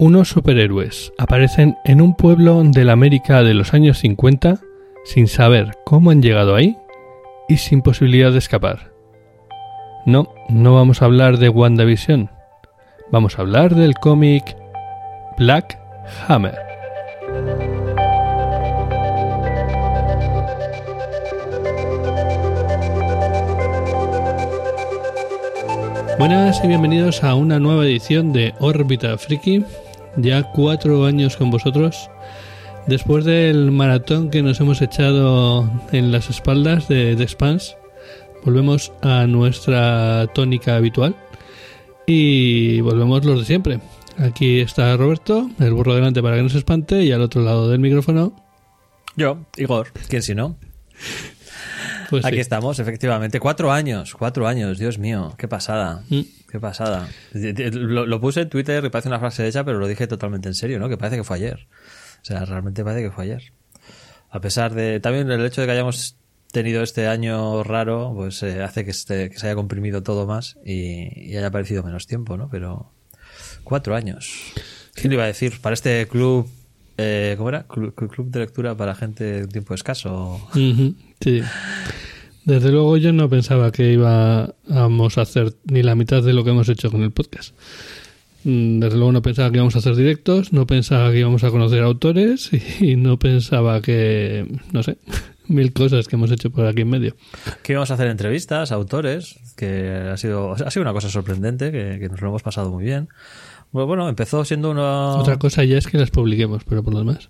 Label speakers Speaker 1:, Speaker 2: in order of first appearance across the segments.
Speaker 1: Unos superhéroes aparecen en un pueblo de la América de los años 50 sin saber cómo han llegado ahí y sin posibilidad de escapar. No, no vamos a hablar de WandaVision. Vamos a hablar del cómic Black Hammer. Buenas y bienvenidos a una nueva edición de Órbita Friki. Ya cuatro años con vosotros. Después del maratón que nos hemos echado en las espaldas de, de Spans, volvemos a nuestra tónica habitual y volvemos los de siempre. Aquí está Roberto, el burro delante para que no se espante, y al otro lado del micrófono.
Speaker 2: Yo, Igor, ¿quién si no?
Speaker 1: Pues
Speaker 2: Aquí
Speaker 1: sí.
Speaker 2: estamos, efectivamente. Cuatro años, cuatro años, Dios mío, qué pasada,
Speaker 1: Mm.
Speaker 2: Qué pasada. Lo, puse en Twitter y parece una frase hecha, pero lo dije totalmente en serio, ¿no? Que parece que fue ayer. O sea, realmente parece que fue ayer. A pesar de. También el hecho de que hayamos tenido este año raro, pues eh, hace que, este- que se haya comprimido todo más y, haya parecido menos tiempo, ¿no? Pero. Cuatro años. ¿Quién lo iba a decir? Para este club. Eh, ¿Cómo era? Club, de lectura para gente de tiempo escaso.
Speaker 1: Ujú, sí. Desde luego yo no pensaba que íbamos a hacer ni la mitad de lo que hemos hecho con el podcast. Mm, Desde luego no pensaba que íbamos a hacer directos, no pensaba que íbamos a conocer autores y no pensaba que, no sé, mil cosas que hemos hecho por aquí en medio.
Speaker 2: que íbamos a hacer entrevistas autores, que ha sido, ha sido una cosa sorprendente, que, que nos lo hemos pasado muy bien. Bueno, bueno, empezó siendo una...
Speaker 1: Otra cosa ya es que las publiquemos, pero por lo demás.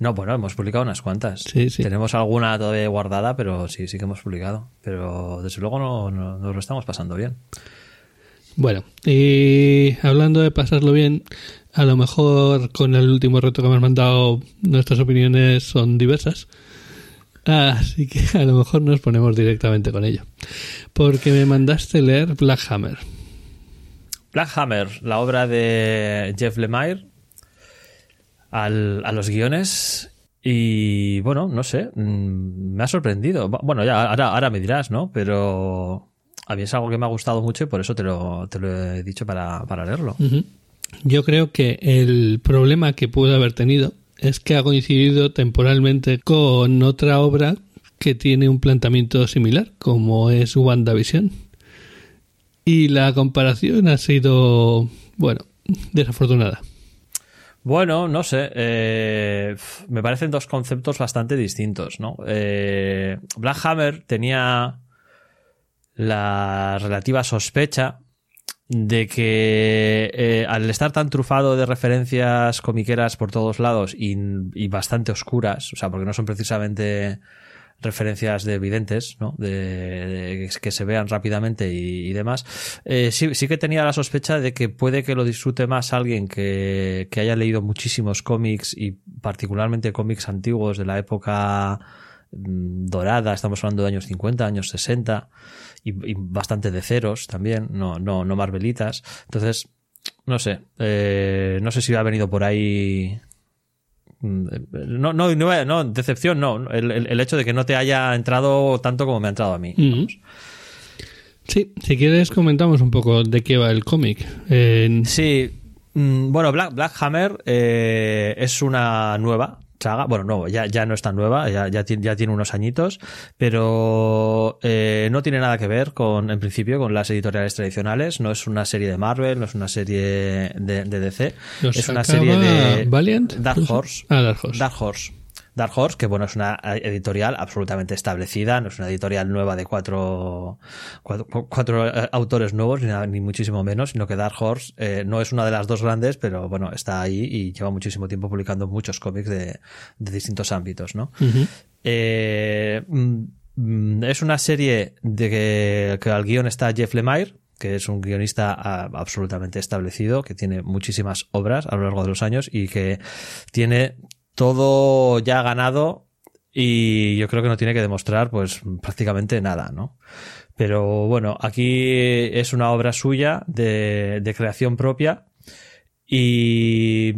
Speaker 2: No, bueno, hemos publicado unas cuantas.
Speaker 1: Sí, sí.
Speaker 2: Tenemos alguna todavía guardada, pero sí, sí que hemos publicado. Pero desde luego no, no- nos lo estamos pasando bien.
Speaker 1: Bueno, y hablando de pasarlo bien, a lo mejor con el último reto que me has mandado nuestras opiniones son diversas. Así que a lo mejor nos ponemos directamente con ello. Porque me mandaste leer Black Hammer.
Speaker 2: Black Hammer, la obra de Jeff Lemire, al- a los guiones. Y bueno, no sé, mm, me ha sorprendido. Bueno, ya ahora, ahora me dirás, ¿no? Pero a mí es algo que me ha gustado mucho y por eso te lo, te lo he dicho para, para leerlo.
Speaker 1: Yo creo que el problema que puede haber tenido es que ha coincidido temporalmente con otra obra que tiene un planteamiento similar, como es WandaVision. Y la comparación ha sido, bueno, desafortunada.
Speaker 2: Bueno, no sé. eh, me parecen dos conceptos bastante distintos, ¿no? Eh, Black Hammer tenía la relativa sospecha de que eh, al estar tan trufado de referencias comiqueras por todos lados y, y bastante oscuras, o sea, porque no son precisamente referencias de evidentes, ¿no? De, que se vean rápidamente y, demás. Eh, sí, sí que tenía la sospecha de que puede que lo disfrute más alguien que, que haya leído muchísimos cómics y particularmente cómics antiguos de la época mm, dorada, estamos hablando de años 50, años 60 y, bastante de ceros también, no, no, no Marvelitas. Entonces, no sé, eh, no sé si ha venido por ahí no, no, no, no, decepción no. El, el- hecho de que no te haya entrado tanto como me ha entrado a mí.
Speaker 1: Sí, si quieres comentamos un poco de qué va el cómic. En-
Speaker 2: Sí, mm, bueno, Black, Black Hammer eh, es una nueva saga. Bueno, no, ya, ya no es tan nueva, ya, ya, tiene, ya tiene unos añitos, pero eh, no tiene nada que ver con, en principio, con las editoriales tradicionales. No es una serie de Marvel, no es una serie de, de DC.
Speaker 1: Los
Speaker 2: es una serie de
Speaker 1: Valiant,
Speaker 2: Dark. Horse.
Speaker 1: Ah, Dark Horse.
Speaker 2: Dark Horse. Dark Horse, que bueno, es una editorial absolutamente establecida, no es una editorial nueva de cuatro, cuatro, cuatro, eh, autores nuevos, ni, nada- ni muchísimo menos, sino que Dark Horse eh, no es una de las dos grandes, pero bueno, está ahí y lleva muchísimo tiempo publicando muchos cómics de, de distintos ámbitos, ¿no? Eh, mm, es una serie de que, que al guion está Jeff Lemire, que es un guionista ah, absolutamente establecido, que tiene muchísimas obras a lo largo de los años y que tiene todo ya ganado y yo creo que no tiene que demostrar pues prácticamente nada, ¿no? Pero bueno, aquí es una obra suya de, de creación propia y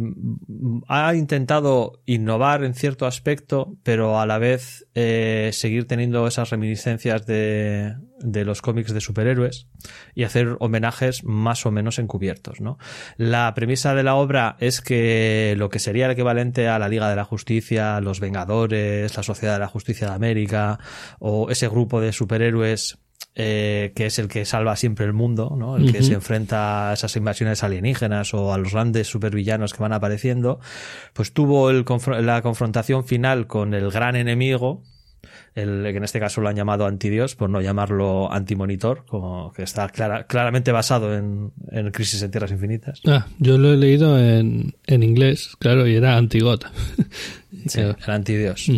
Speaker 2: ha intentado innovar en cierto aspecto, pero a la vez eh, seguir teniendo esas reminiscencias de de los cómics de superhéroes y hacer homenajes más o menos encubiertos. ¿no? La premisa de la obra es que lo que sería el equivalente a la Liga de la Justicia, los Vengadores, la Sociedad de la Justicia de América o ese grupo de superhéroes eh, que es el que salva siempre el mundo, ¿no? el que se enfrenta a esas invasiones alienígenas o a los grandes supervillanos que van apareciendo, pues tuvo el, la confrontación final con el gran enemigo, el, que en este caso lo han llamado antidios, por no llamarlo antimonitor, como que está claramente basado en, en, Crisis en Tierras Infinitas.
Speaker 1: Ah, yo lo he leído en, en inglés, claro, y era antigot.
Speaker 2: sí, el antidios.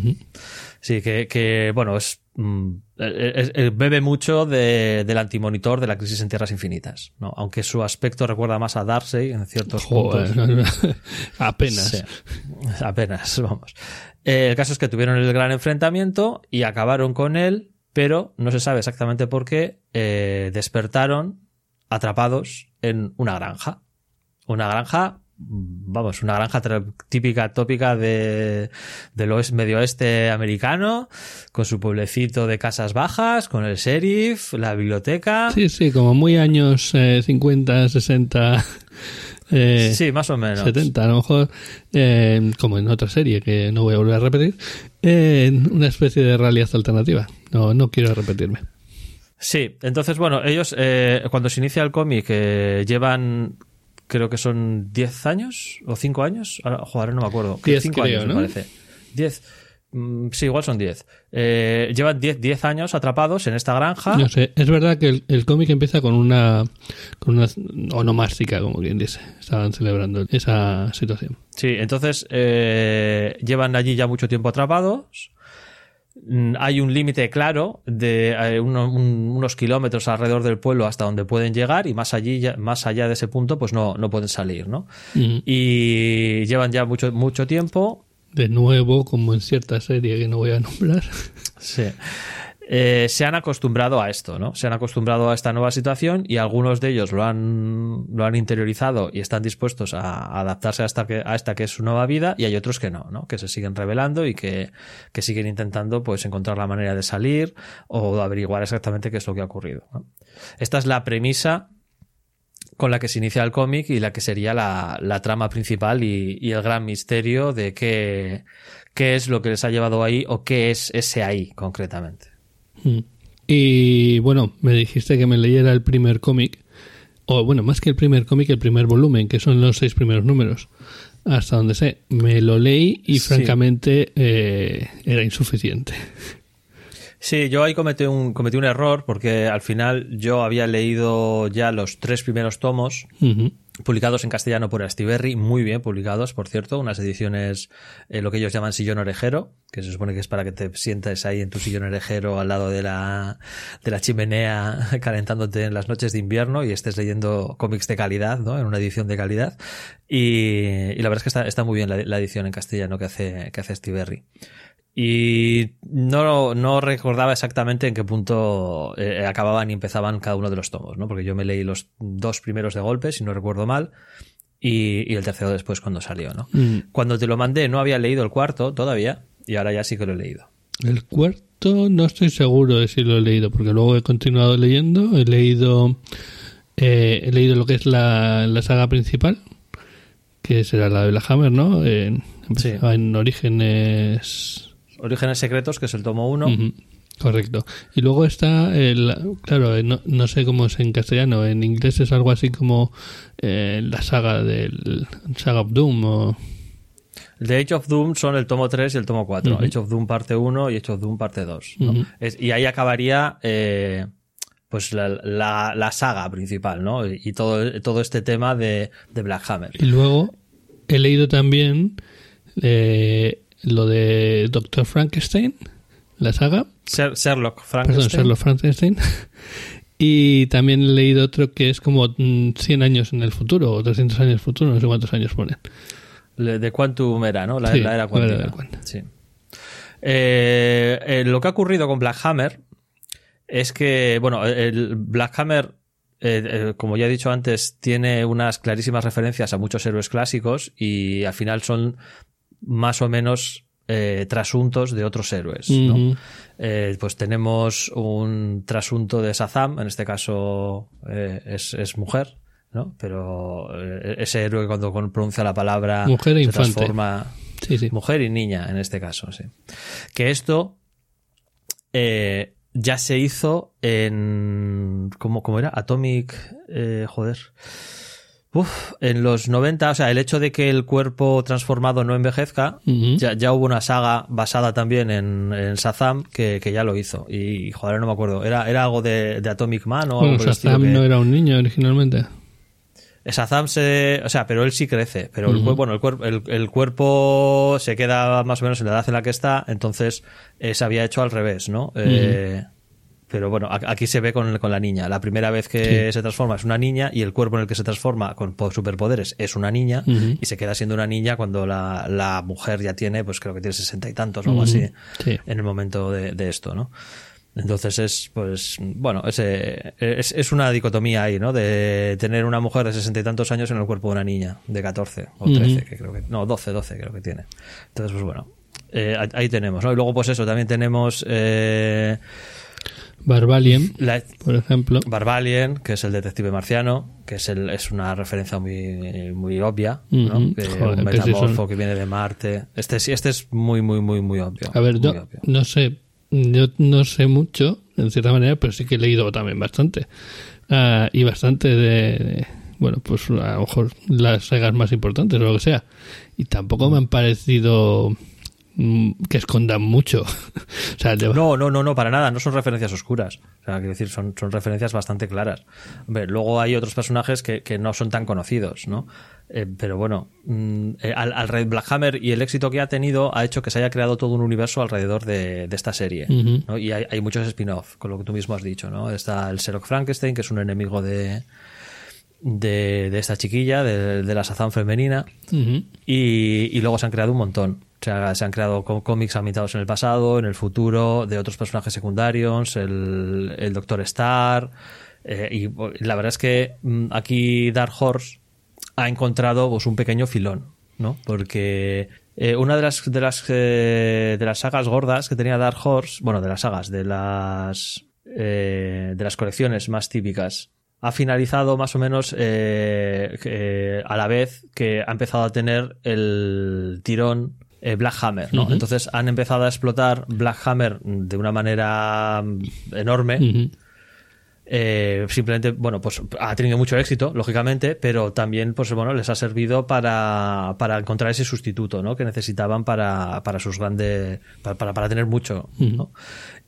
Speaker 2: Sí, que, que bueno, es Mm, bebe mucho del antimonitor de la crisis en tierras infinitas, ¿no? aunque su aspecto recuerda más a Darcy en ciertos puntos.
Speaker 1: apenas.
Speaker 2: apenas, vamos. Eh, el caso es que tuvieron el gran enfrentamiento y acabaron con él, pero no se sabe exactamente por qué eh, despertaron atrapados en una granja. Una granja vamos, una granja típica, tópica de, del oeste, medio oeste americano, con su pueblecito de casas bajas, con el sheriff, la biblioteca.
Speaker 1: Sí, sí, como muy años 50, 60.
Speaker 2: Eh, sí, más o menos.
Speaker 1: 70, a lo mejor, eh, como en otra serie que no voy a volver a repetir, eh, una especie de realidad alternativa. No, no quiero repetirme.
Speaker 2: Sí, entonces, bueno, ellos, eh, cuando se inicia el cómic, llevan creo que son 10 años o 5 años. Ahora, no me acuerdo.
Speaker 1: 10 años,
Speaker 2: me parece. 10. Mm, sí, igual son 10. Eh, llevan 10 años atrapados en esta granja.
Speaker 1: No sé, es verdad que el, cómic empieza con una, con una onomástica, como quien dice. Estaban celebrando esa situación.
Speaker 2: Sí, entonces eh, llevan allí ya mucho tiempo atrapados. Mm, hay un límite claro de eh, unos kilómetros alrededor del pueblo hasta donde pueden llegar y más allí más allá de ese punto pues no, no pueden salir no y llevan ya mucho mucho tiempo.
Speaker 1: De nuevo como en cierta serie que no voy a nombrar.
Speaker 2: Sí eh, se han acostumbrado a esto, ¿no? Se han acostumbrado a esta nueva situación y algunos de ellos lo han, lo han interiorizado y están dispuestos a, adaptarse a esta, que, a esta que es su nueva vida y hay otros que no, ¿no? Que se siguen revelando y que, que siguen intentando pues encontrar la manera de salir o averiguar exactamente qué es lo que ha ocurrido. Esta es la premisa con la que se inicia el cómic y la que sería la, la trama principal y, y, el gran misterio de qué, qué es lo que les ha llevado ahí o qué es ese ahí concretamente.
Speaker 1: Mm. Y bueno, me dijiste que me leyera el primer cómic, o bueno, más que el primer cómic, el primer volumen, que son los seis primeros números. Hasta donde sé, me lo leí y francamente eh, era insuficiente.
Speaker 2: Sí, yo ahí cometí un, cometí un error porque al final yo había leído ya los tres primeros tomos publicados en castellano por Astiberri, muy bien publicados, por cierto, unas ediciones, eh, lo que ellos llaman sillón orejero, que se supone que es para que te sientes ahí en tu sillón orejero al lado de la, de la chimenea calentándote en las noches de invierno y estés leyendo cómics de calidad, ¿no? En una edición de calidad. Y, y la verdad es que está, está muy bien la, la, edición en castellano que hace, que hace Astiberri. Y no, no recordaba exactamente en qué punto eh, acababan y empezaban cada uno de los tomos, ¿no? Porque yo me leí los dos primeros de golpe, si no recuerdo mal, y, y el tercero después cuando salió, ¿no? Mm. Cuando te lo mandé no había leído el cuarto todavía, y ahora ya sí que lo he leído.
Speaker 1: El cuarto no estoy seguro de si lo he leído, porque luego he continuado leyendo, he leído, eh, he leído lo que es la, la saga principal, que será la de la Hammer, ¿no? En, en Orígenes
Speaker 2: Orígenes Secretos, que es el tomo 1.
Speaker 1: Correcto. Y luego está, el, claro, no, no, sé cómo es en castellano, en inglés es algo así como eh, la saga del Saga of Doom o...
Speaker 2: The Age of Doom son el tomo 3 y el tomo 4. Age of Doom parte 1 y Age of Doom parte 2. y ahí acabaría eh, pues la, la, saga principal, ¿no? Y todo, todo este tema de, de Black Hammer.
Speaker 1: Y luego he leído también eh, lo de Doctor Frankenstein, la saga.
Speaker 2: Sherlock Frankenstein.
Speaker 1: Perdón, Sherlock Frankenstein. y también he leído otro que es como 100 mm, años en el futuro, o 300 años en el futuro, no sé cuántos años ponen.
Speaker 2: De Quantum era, ¿no? La, era Quantum. Sí. Eh, eh, lo que ha ocurrido con Black Hammer es que, bueno, el Black Hammer eh, como ya he dicho antes, tiene unas clarísimas referencias a muchos héroes clásicos y al final son más o menos eh, trasuntos de otros héroes. ¿no? Eh, pues tenemos un trasunto de Sazam, en este caso eh, es, es mujer, ¿no? Pero ese héroe cuando pronuncia la palabra
Speaker 1: Mujer e
Speaker 2: se
Speaker 1: infante.
Speaker 2: transforma
Speaker 1: Sí, sí.
Speaker 2: mujer y niña en este caso, sí. Que esto ya se hizo en ¿cómo, cómo era? Atomic joder. Uf, en los 90, o sea, el hecho de que el cuerpo transformado no envejezca, ya, ya hubo una saga basada también en, en Shazam que, que ya lo hizo. Y, joder, no me acuerdo. Era, era algo de, de Atomic Man o algo
Speaker 1: Bueno,
Speaker 2: estilo
Speaker 1: Shazam
Speaker 2: que-
Speaker 1: no era un niño originalmente.
Speaker 2: Shazam se. O sea, pero él sí crece. Pero el, bueno, el, cuerpo, el, el cuerpo se queda más o menos en la edad en la que está. Entonces eh, se había hecho al revés, ¿no? Eh, Pero bueno, aquí se ve con, con la niña. La primera vez que se transforma es una niña y el cuerpo en el que se transforma con po- superpoderes es una niña y se queda siendo una niña cuando la, la mujer ya tiene, pues creo que tiene sesenta y tantos o algo así
Speaker 1: Sí.
Speaker 2: en el momento de, de esto, ¿no? Entonces es, pues, bueno, ese, es, es una dicotomía ahí, ¿no? De tener una mujer de sesenta y tantos años en el cuerpo de una niña de 14 o 13, que creo que, no, 12, 12 creo que tiene. Entonces, pues bueno, eh, ahí tenemos, ¿no? Y luego, pues eso, también tenemos eh,
Speaker 1: Barbalian,
Speaker 2: la,
Speaker 1: por ejemplo.
Speaker 2: Barbalien, que es el detective marciano, que es, el, es una referencia muy, muy obvia, ¿no?
Speaker 1: Ujú.
Speaker 2: Que
Speaker 1: Joder,
Speaker 2: un
Speaker 1: que
Speaker 2: metamorfo
Speaker 1: son-
Speaker 2: que viene de Marte. Este, sí- este es muy, muy, muy, muy obvio.
Speaker 1: A ver, yo
Speaker 2: obvio.
Speaker 1: no sé, yo no sé mucho, en cierta manera, pero sí que he leído también bastante. Ah, y bastante de, de- bueno, pues a lo mejor las sagas más importantes o lo que sea. Y tampoco me han parecido que escondan mucho. o sea, de-
Speaker 2: No, no, no, no, para nada, no son referencias oscuras. O sea, quiero decir, son, son referencias bastante claras. Hombre, luego hay otros personajes que, que no son tan conocidos, ¿no? Eh, pero bueno, mm, eh, al, al Red Black Hammer y el éxito que ha tenido ha hecho que se haya creado todo un universo alrededor de, de esta serie. Y hay, hay muchos spin-off, con lo que tú mismo has dicho, ¿no? Está el Sherlock Frankenstein, que es un enemigo de, de, de esta chiquilla, de, de la Sazán femenina. Y, y luego se han creado un montón. Se han creado có- cómics ambientados en el pasado, en el futuro, de otros personajes secundarios, el, el Doctor Star. eh, y la verdad es que mm, aquí Dark Horse ha encontrado pues, un pequeño filón, ¿no? Porque eh, una de las, de, las, eh, de las sagas gordas que tenía Dark Horse, bueno, de las sagas, de las, de las colecciones más típicas, ha finalizado más o menos a la vez que ha empezado a tener el tirón eh, Black Hammer, ¿no? Entonces han empezado a explotar Black Hammer de una manera enorme. Eh, simplemente, bueno, pues ha tenido mucho éxito, lógicamente, pero también, pues bueno, les ha servido para, para encontrar ese sustituto, ¿no? Que necesitaban para, para sus grandes, para, para, para tener mucho, ¿no?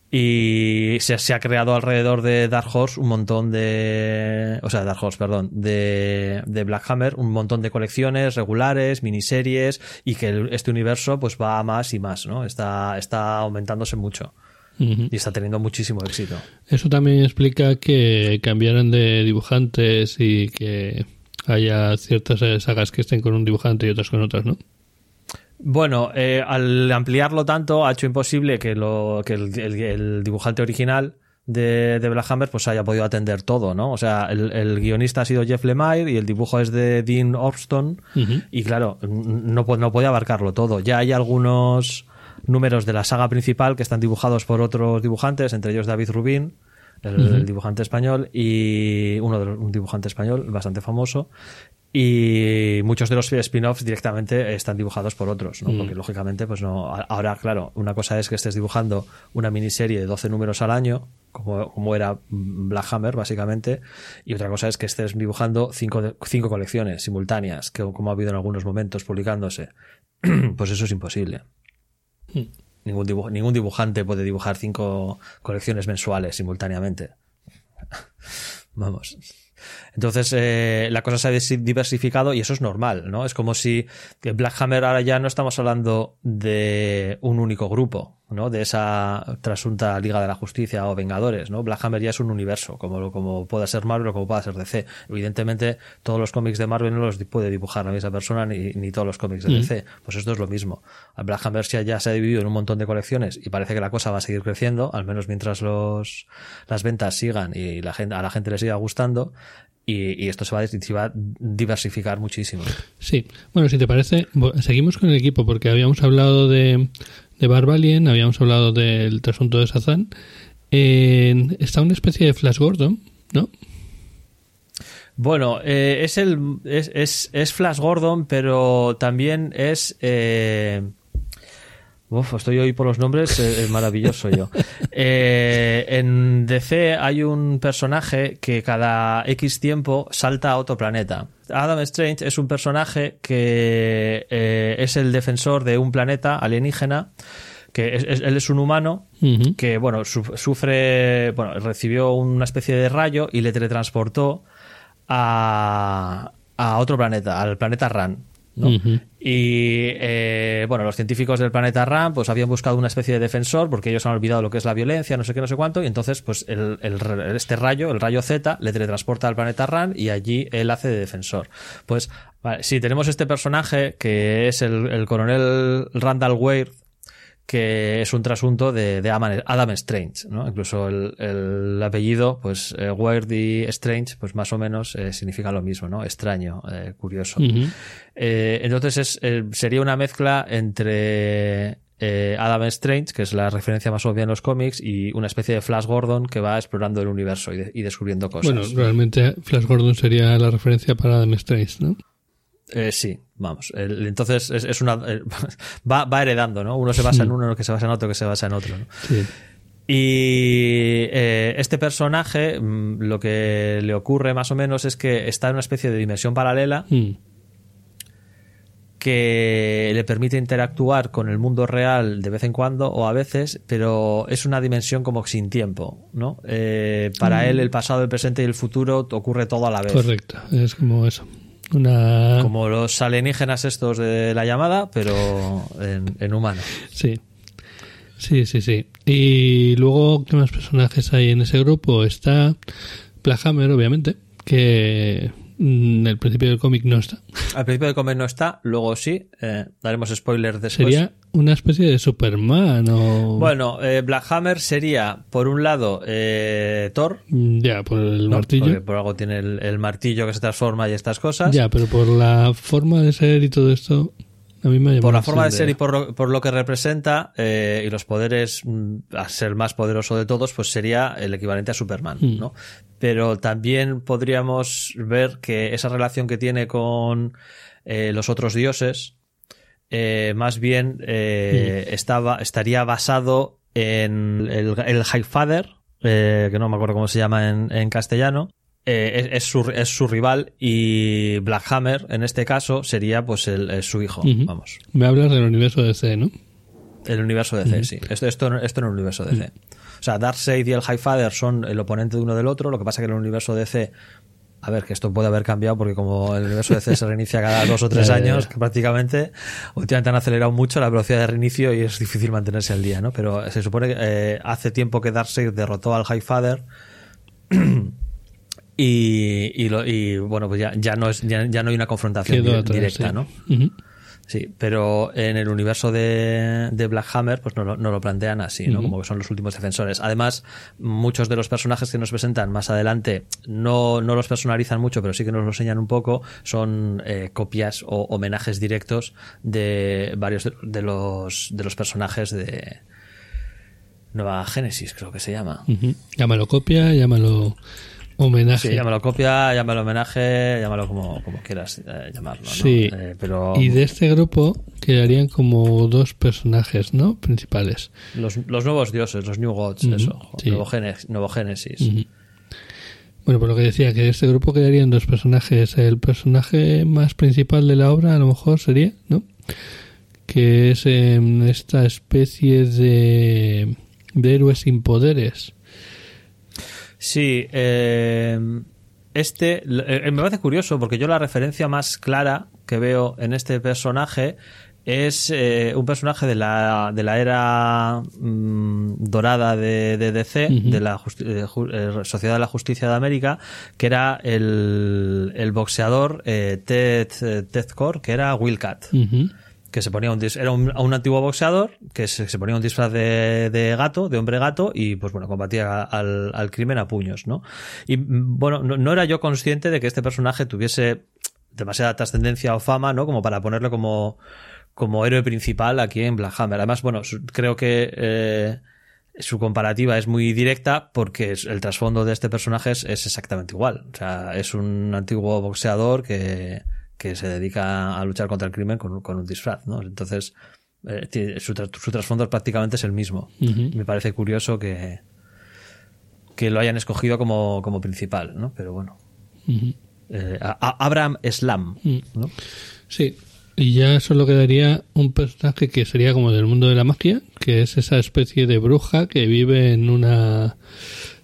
Speaker 2: Y se, se ha creado alrededor de Dark Horse un montón de, o sea, Dark Horse, perdón, de, de Black Hammer, un montón de colecciones regulares, miniseries, y que el- este universo pues va a más y más, ¿no? Está, está aumentándose mucho y está teniendo muchísimo éxito.
Speaker 1: Eso también explica que cambiaran de dibujantes y que haya ciertas sagas que estén con un dibujante y otras con otras, ¿no?
Speaker 2: Bueno, eh, al ampliarlo tanto ha hecho imposible que, lo, que el, el- el dibujante original de, de Black Hammer pues haya podido atender todo, ¿no? O sea, el, el guionista ha sido Jeff Lemire y el dibujo es de Dean Orston y claro, no, no puede abarcarlo todo. Ya hay algunos números de la saga principal que están dibujados por otros dibujantes, entre ellos David Rubin, el, el dibujante español, y uno de los- un dibujante español bastante famoso. Y muchos de los spin-offs directamente están dibujados por otros, ¿no? Porque lógicamente, pues no. Ahora, claro, una cosa es que estés dibujando una miniserie de 12 números al año, como, como era Black Hammer, básicamente, y otra cosa es que estés dibujando cinco, cinco colecciones simultáneas, que, como ha habido en algunos momentos publicándose. pues eso es imposible. Ningún, dibu- ningún dibujante puede dibujar cinco colecciones mensuales simultáneamente. Vamos. Entonces, eh, la cosa se ha diversificado y eso es normal, ¿no? Es como si Black Hammer ahora ya no estamos hablando de un único grupo, ¿no? De esa trasunta Liga de la Justicia o Vengadores, ¿no? Black Hammer ya es un universo, como, como pueda ser Marvel o como pueda ser DC. Evidentemente, todos los cómics de Marvel no los puede dibujar la misma persona ni, ni todos los cómics de DC. Pues esto es lo mismo. A Black Hammer ya, ya se ha dividido en un montón de colecciones y parece que la cosa va a seguir creciendo, al menos mientras los, las ventas sigan y la gente, a la gente le siga gustando. y, y esto se va, a, se va a diversificar muchísimo.
Speaker 1: Sí, bueno, si te parece, seguimos con el equipo porque habíamos hablado de, de Barbalien, habíamos hablado del trasunto de Sazan. En- está una especie de Flash Gordon, ¿no?
Speaker 2: Bueno, eh, es el es, es, es Flash Gordon, pero también es eh, uf, estoy hoy por los nombres, eh, es maravilloso yo. Eh, en DC hay un personaje que cada X tiempo salta a otro planeta. Adam Strange es un personaje que eh, es el defensor de un planeta alienígena, que es- es- él es un humano que bueno su- sufre bueno recibió una especie de rayo y le teletransportó a, a otro planeta al planeta Ran y eh, bueno los científicos del planeta Ran pues habían buscado una especie de defensor porque ellos han olvidado lo que es la violencia no sé qué no sé cuánto y entonces pues el, el- este rayo el rayo Z le teletransporta al planeta Ran y allí él hace de defensor. Pues vale, sí tenemos este personaje que es el, el coronel Randall Wade que es un trasunto de, Adam Strange, ¿no? Incluso el, el apellido, pues eh, Weird y Strange, pues más o menos eh, significan lo mismo, ¿no? Extraño, eh, curioso. Eh, entonces es, sería una mezcla entre Adam Strange, que es la referencia más obvia en los cómics, y una especie de Flash Gordon que va explorando el universo y, de- y descubriendo cosas.
Speaker 1: Bueno, realmente Flash Gordon sería la referencia para Adam Strange, ¿no?
Speaker 2: Eh, sí, vamos. El- entonces es, es una eh, va, va heredando, ¿no? Uno se basa en uno, que se basa en otro, que se basa en otro. ¿no?
Speaker 1: Sí.
Speaker 2: Y eh, este personaje, mm, lo que le ocurre más o menos es que está en una especie de dimensión paralela
Speaker 1: Mm.
Speaker 2: que le permite interactuar con el mundo real de vez en cuando o a veces, pero es una dimensión como sin tiempo, ¿no? Eh, para él el pasado, el presente y el futuro ocurre todo a la vez.
Speaker 1: Correcto, es como eso. Una...
Speaker 2: Como los alienígenas estos de la llamada, pero en, en humano.
Speaker 1: Sí. Sí, sí, sí. Y luego, ¿qué más personajes hay en ese grupo? Está Black Hammer, obviamente, que mm, en el principio del cómic no está.
Speaker 2: Al principio del comer no está, luego sí, eh, daremos spoilers después.
Speaker 1: Sería una especie de Superman o...
Speaker 2: Bueno, eh, Black Hammer sería, por un lado, eh, Thor.
Speaker 1: Ya, por el
Speaker 2: ¿no?
Speaker 1: martillo.
Speaker 2: Porque por algo tiene el, el martillo que se transforma y estas cosas.
Speaker 1: Ya, pero por la forma de ser y todo esto, a mí me
Speaker 2: por la forma de ser y por lo, por lo que representa eh, y los poderes mm, a ser más poderoso de todos pues sería el equivalente a Superman
Speaker 1: Mm.
Speaker 2: ¿no? pero también podríamos ver que esa relación que tiene con eh, los otros dioses eh, más bien eh, estaba, estaría basado en el, el Highfather eh, que no me acuerdo cómo se llama en, en castellano. Eh, es, es su, es su rival y Black Hammer en este caso sería pues el, el- su hijo vamos.
Speaker 1: Me hablas del universo DC, ¿no?
Speaker 2: el universo DC sí. Esto, esto, esto en el universo DC o sea Darkseid y el Highfather son el oponente de uno del otro lo que pasa que en el universo DC a ver, que esto puede haber cambiado porque como el universo DC se reinicia cada dos o tres años, que prácticamente últimamente han acelerado mucho la velocidad de reinicio y es difícil mantenerse al día, ¿no? Pero se supone que eh, hace tiempo que Darkseid derrotó al Highfather y, y, lo- y, bueno, pues ya, ya no es ya, ya no hay una confrontación di- directa,
Speaker 1: sí.
Speaker 2: ¿no? Sí, pero en el universo de, de Black Hammer, pues no lo, no lo plantean así, ¿no? Como que son los últimos defensores. Además, muchos de los personajes que nos presentan más adelante no, no los personalizan mucho, pero sí que nos lo enseñan un poco. Son eh, copias o homenajes directos de varios de, de los, de los personajes de Nueva Génesis, creo que se llama.
Speaker 1: Llámalo copia, llámalo homenaje.
Speaker 2: Sí, llámalo copia, llámalo homenaje, llámalo como, como quieras eh, llamarlo, ¿no?
Speaker 1: Sí.
Speaker 2: Eh, pero
Speaker 1: Y de este grupo quedarían como dos personajes, ¿no? Principales.
Speaker 2: Los, los nuevos dioses, los New Gods, eso.
Speaker 1: sí.
Speaker 2: Nuevo, Génesis, nuevo Génesis.
Speaker 1: Bueno, por lo que decía, que de este grupo quedarían dos personajes. El personaje más principal de la obra, a lo mejor sería, ¿no? Que es em, esta especie de, de héroe sin poderes.
Speaker 2: Sí, eh, este eh, me parece curioso porque yo la referencia más clara que veo en este personaje es eh, un personaje de la, de la era mm, dorada de, de DC, de la eh, ju- eh, Sociedad de la Justicia de América, que era el, el boxeador eh, Ted, eh, Ted Core, que era Will Cat. Que se ponía un era un, antiguo boxeador que se, se ponía un disfraz de, de gato, de hombre gato, y pues bueno, combatía al, al crimen a puños, ¿no? Y bueno, no, era yo consciente de que este personaje tuviese demasiada trascendencia o fama, ¿no? Como para ponerlo como, como héroe principal aquí en Black Hammer. Además, bueno, creo que eh, su comparativa es muy directa porque el trasfondo de este personaje es, es exactamente igual. O sea, es un antiguo boxeador que, que se dedica a luchar contra el crimen con, un- con un disfraz, ¿no? Entonces, eh, su, tra- su trasfondo prácticamente es el mismo. Me parece curioso que, que lo hayan escogido como, como principal, ¿no? Pero bueno. Eh, Abraham Slam,
Speaker 1: Mm.
Speaker 2: ¿no?
Speaker 1: Sí. Y ya solo quedaría un personaje que sería como del mundo de la magia, que es esa especie de bruja que vive en una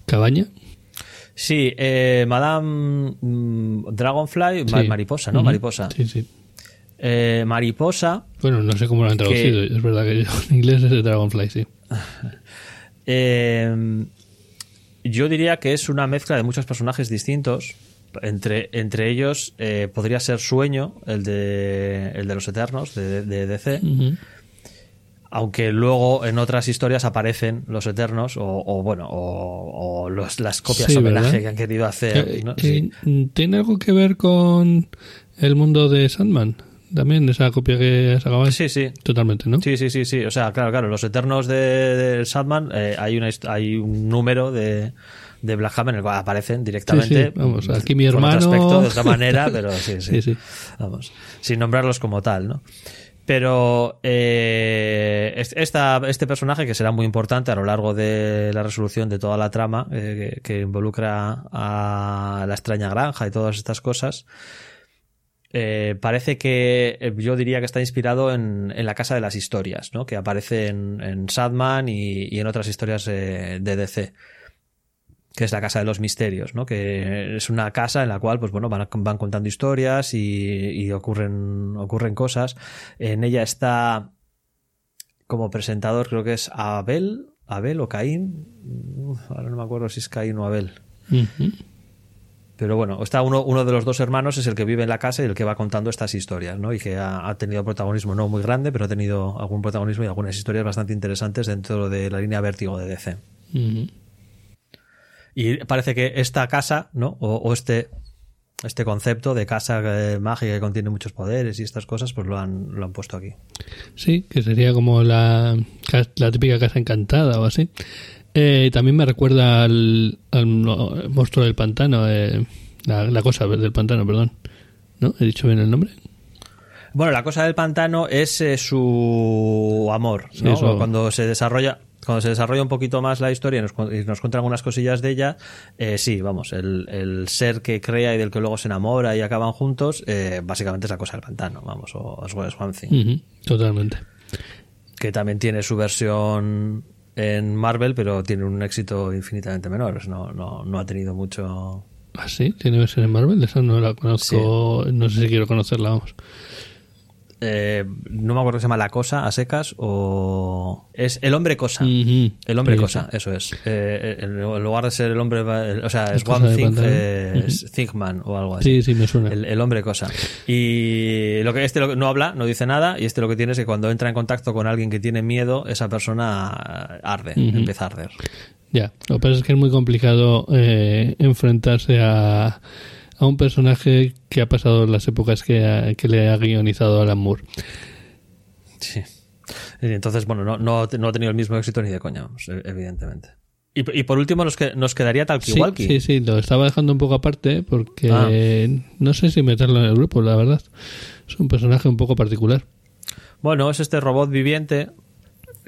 Speaker 1: cabaña.
Speaker 2: Sí, eh, Madame mm, Dragonfly,
Speaker 1: Sí.
Speaker 2: mariposa, ¿no? Mariposa.
Speaker 1: Sí, sí.
Speaker 2: Eh, mariposa,
Speaker 1: Bueno, no sé cómo lo han traducido. Es verdad que yo en inglés es de Dragonfly, sí.
Speaker 2: eh, yo diría que es una mezcla de muchos personajes distintos. Entre, entre ellos eh, podría ser Sueño, el de, el de los Eternos, de, de DC.
Speaker 1: Ujú.
Speaker 2: Aunque luego en otras historias aparecen los Eternos, o, o bueno, o, o los- las copias
Speaker 1: Sí,
Speaker 2: homenaje
Speaker 1: ¿verdad?
Speaker 2: que han querido hacer.
Speaker 1: Eh,
Speaker 2: ¿no? Sí.
Speaker 1: ¿Tiene algo que ver con el mundo de Sandman? También, esa copia que sacabas.
Speaker 2: sí, sí.
Speaker 1: Totalmente, ¿no?
Speaker 2: Sí, sí, sí, sí. O sea, claro, claro. Los Eternos de, de Sandman, eh, hay, una, hay un número de, de Black Hammer en el cual aparecen directamente.
Speaker 1: Sí, sí, vamos, aquí mi
Speaker 2: con otro
Speaker 1: hermano-
Speaker 2: aspecto, de otra manera, pero sí,
Speaker 1: Sí,
Speaker 2: sí.
Speaker 1: sí.
Speaker 2: Vamos, sin nombrarlos como tal, ¿no? Pero eh, es- esta, este personaje, que será muy importante a lo largo de la resolución de toda la trama, eh, que, involucra a la extraña granja y todas estas cosas, eh, parece que eh, yo diría que está inspirado en, en la Casa de las Historias, ¿no? que aparece en, en Sadman y, en otras historias de DC que es la casa de los misterios, ¿no? Que es una casa en la cual, pues bueno, van, van contando historias y, y ocurren, ocurren cosas. En ella está como presentador, creo que es Abel, Abel o Caín. Ahora no me acuerdo si es Caín o Abel. Pero bueno, está uno, uno de los dos hermanos es el que vive en la casa y el que va contando estas historias, ¿no? Y que ha, ha tenido protagonismo no muy grande, pero ha tenido algún protagonismo y algunas historias bastante interesantes dentro de la línea vértigo de DC. Y parece que esta casa, ¿no? O, o este, este concepto de casa eh, mágica que contiene muchos poderes y estas cosas, pues lo han, lo han puesto aquí.
Speaker 1: Sí, que sería como la, la típica casa encantada o así. Eh, también me recuerda al, monstruo del pantano, eh, la, la cosa del pantano, perdón. ¿No? ¿He dicho bien el nombre?
Speaker 2: Bueno, la cosa del pantano es eh, su amor,
Speaker 1: Sí,
Speaker 2: ¿no?
Speaker 1: eso.
Speaker 2: Cuando se desarrolla cuando se desarrolla un poquito más la historia y nos, y nos cuentan algunas cosillas de ella, eh, sí, vamos, el, el ser que crea y del que luego se enamora y acaban juntos, eh, básicamente es la cosa del pantano, vamos, o es One Thing.
Speaker 1: Totalmente.
Speaker 2: que también tiene su versión en Marvel, pero tiene un éxito infinitamente menor. No, no, no ha tenido mucho.
Speaker 1: ¿Ah, sí? ¿Tiene versión en Marvel? Esa no la conozco. No sé si quiero conocerla, vamos.
Speaker 2: Eh, no me acuerdo que se llama La Cosa a secas o. Es El Hombre Cosa. El Hombre Cosa, eso es. Eh, en lugar de ser el hombre. el- o sea, es One Thing, eh, es Thingman o algo así.
Speaker 1: Sí, sí, me suena.
Speaker 2: El, el hombre cosa. Y lo que este lo que- no habla, no dice nada, y este lo que tiene es que cuando entra en contacto con alguien que tiene miedo, esa persona arde,
Speaker 1: Ujú.
Speaker 2: empieza a arder.
Speaker 1: Ya, lo que pasa es que es muy complicado eh, enfrentarse a, a un personaje que ha pasado las épocas que, ha- que le ha guionizado Alan Moore.
Speaker 2: Sí. Entonces, bueno, no, no, no ha tenido el mismo éxito ni de coña, evidentemente. Y, y por último, nos, que, nos quedaría Talkie
Speaker 1: Sí,
Speaker 2: Walkie.
Speaker 1: sí, sí, lo estaba dejando un poco aparte porque
Speaker 2: Ah.
Speaker 1: no sé si meterlo en el grupo, la verdad. Es un personaje un poco particular.
Speaker 2: Bueno, es este robot viviente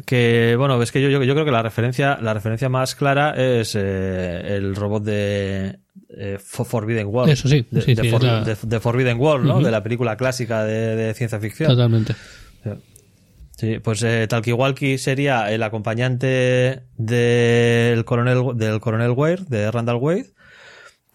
Speaker 2: que, bueno, es que yo, yo, yo creo que la referencia, la referencia más clara es eh, el robot de eh, For- Forbidden World.
Speaker 1: Eso sí,
Speaker 2: de,
Speaker 1: sí,
Speaker 2: de
Speaker 1: sí,
Speaker 2: For-
Speaker 1: es la-
Speaker 2: de- de Forbidden World, ¿no? De la película clásica de, ciencia ficción.
Speaker 1: Totalmente.
Speaker 2: Sí, pues eh, Talkie-Walkie sería el acompañante del coronel, del coronel Wade, de Randall Wade,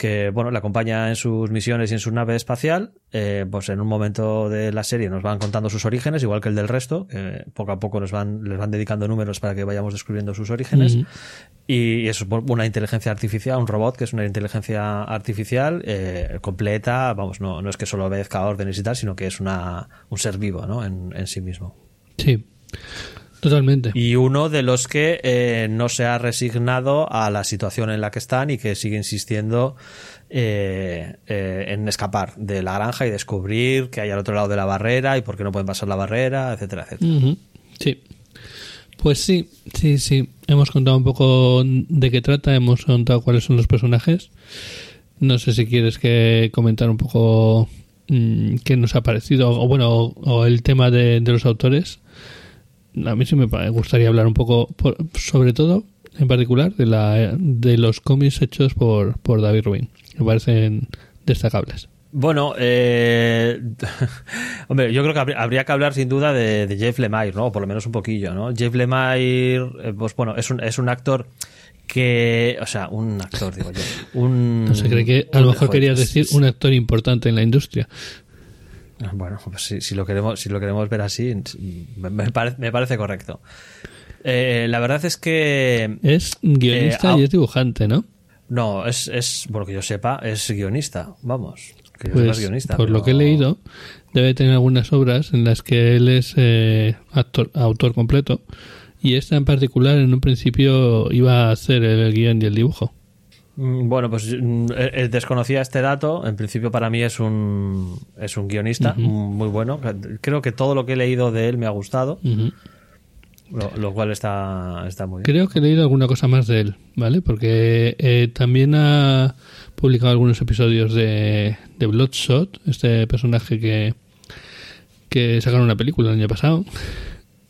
Speaker 2: que bueno, le acompaña en sus misiones y en su nave espacial. Eh, pues en un momento de la serie nos van contando sus orígenes, igual que el del resto. que poco a poco nos van, les van dedicando números para que vayamos descubriendo sus orígenes. Y es una inteligencia artificial, un robot que es una inteligencia artificial eh, completa. Vamos, no, no es que solo obedezca órdenes y tal, sino que es una, un ser vivo ¿no? en, en sí mismo.
Speaker 1: Sí. Totalmente.
Speaker 2: Y uno de los que eh, no se ha resignado a la situación en la que están y que sigue insistiendo eh, eh, en escapar de la granja y descubrir que hay al otro lado de la barrera y por qué no pueden pasar la barrera, etcétera, etcétera.
Speaker 1: Sí. Pues sí, sí, sí. Hemos contado un poco de qué trata, hemos contado cuáles son los personajes. No sé si quieres que comentar un poco mm, qué nos ha parecido, o bueno, o, el tema de, de los autores a mí sí me gustaría hablar un poco, sobre todo, en particular, de, la, de los cómics hechos por, por David Rubin. Me parecen destacables.
Speaker 2: Bueno, eh, hombre, yo creo que habría, que hablar sin duda de, Jeff Lemire, ¿no? por lo menos un poquillo, ¿no? Jeff Lemire, eh, pues bueno, es un, es un actor que, o sea, un actor, digo yo, un...
Speaker 1: No se cree que a lo mejor querías decir un actor importante en la industria.
Speaker 2: Bueno, pues si, lo queremos, si lo queremos ver así, me, parece, correcto. Eh, la verdad es que.
Speaker 1: Es guionista y es dibujante, ¿no?
Speaker 2: No, es, es, por lo que yo sepa, es guionista, vamos.
Speaker 1: pues, guionista, por lo que he leído, debe tener algunas obras en las que él es eh, actor, autor completo. Y esta en particular, en un principio, iba a hacer el guion y el dibujo.
Speaker 2: Mm, bueno, pues mm, eh, eh, desconocía este dato. En principio para mí es un, es un guionista muy bueno. Creo que todo lo que he leído de él me ha gustado. lo, cual está, está muy
Speaker 1: bien. Creo que he leído alguna cosa más de él, ¿vale? Porque eh, también ha publicado algunos episodios de, de Bloodshot, este personaje que, que sacaron una película el año pasado.